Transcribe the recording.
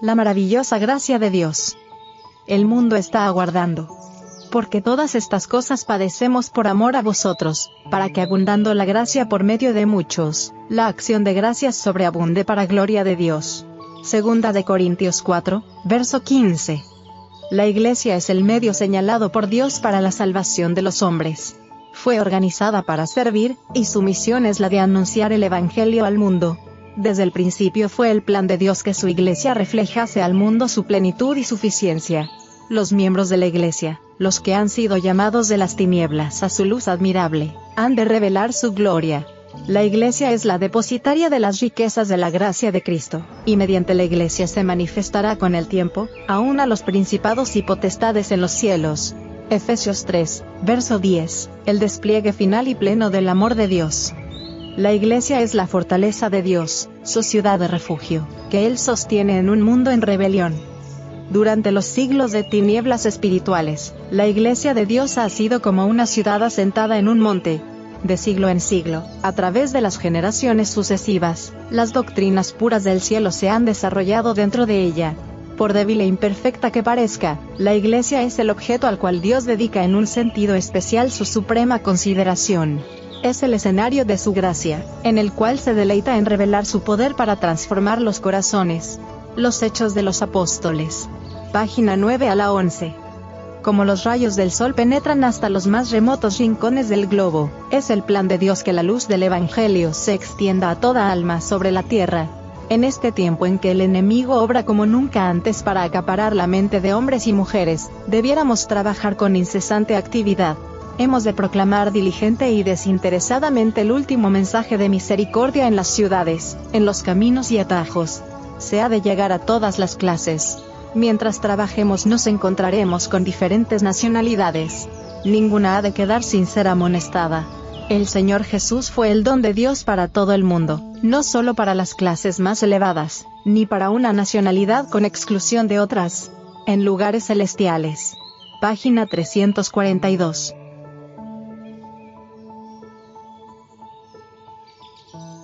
la maravillosa gracia de Dios. El mundo está aguardando. Porque todas estas cosas padecemos por amor a vosotros, para que abundando la gracia por medio de muchos, la acción de gracias sobreabunde para gloria de Dios. Segunda de Corintios 4, verso 15. La Iglesia es el medio señalado por Dios para la salvación de los hombres. Fue organizada para servir, y su misión es la de anunciar el Evangelio al mundo. Desde el principio fue el plan de Dios que su iglesia reflejase al mundo su plenitud y suficiencia. Los miembros de la iglesia, los que han sido llamados de las tinieblas a su luz admirable, han de revelar su gloria. La iglesia es la depositaria de las riquezas de la gracia de Cristo, y mediante la iglesia se manifestará con el tiempo, aún a los principados y potestades en los cielos, Efesios 3, verso 10, el despliegue final y pleno del amor de Dios. La iglesia es la fortaleza de Dios, su ciudad de refugio, que Él sostiene en un mundo en rebelión. Durante los siglos de tinieblas espirituales, la iglesia de Dios ha sido como una ciudad asentada en un monte. De siglo en siglo, a través de las generaciones sucesivas, las doctrinas puras del cielo se han desarrollado dentro de ella, por débil e imperfecta que parezca, la Iglesia es el objeto al cual Dios dedica en un sentido especial su suprema consideración. Es el escenario de su gracia, en el cual se deleita en revelar su poder para transformar los corazones. Los Hechos de los Apóstoles. Página 9 a la 11. Como los rayos del sol penetran hasta los más remotos rincones del globo, es el plan de Dios que la luz del Evangelio se extienda a toda alma sobre la tierra, en este tiempo en que el enemigo obra como nunca antes para acaparar la mente de hombres y mujeres, debiéramos trabajar con incesante actividad. Hemos de proclamar diligente y desinteresadamente el último mensaje de misericordia en las ciudades, en los caminos y atajos. Se ha de llegar a todas las clases. Mientras trabajemos nos encontraremos con diferentes nacionalidades. Ninguna ha de quedar sin ser amonestada. El Señor Jesús fue el don de Dios para todo el mundo, no solo para las clases más elevadas, ni para una nacionalidad con exclusión de otras. En lugares celestiales. Página 342. Thank you.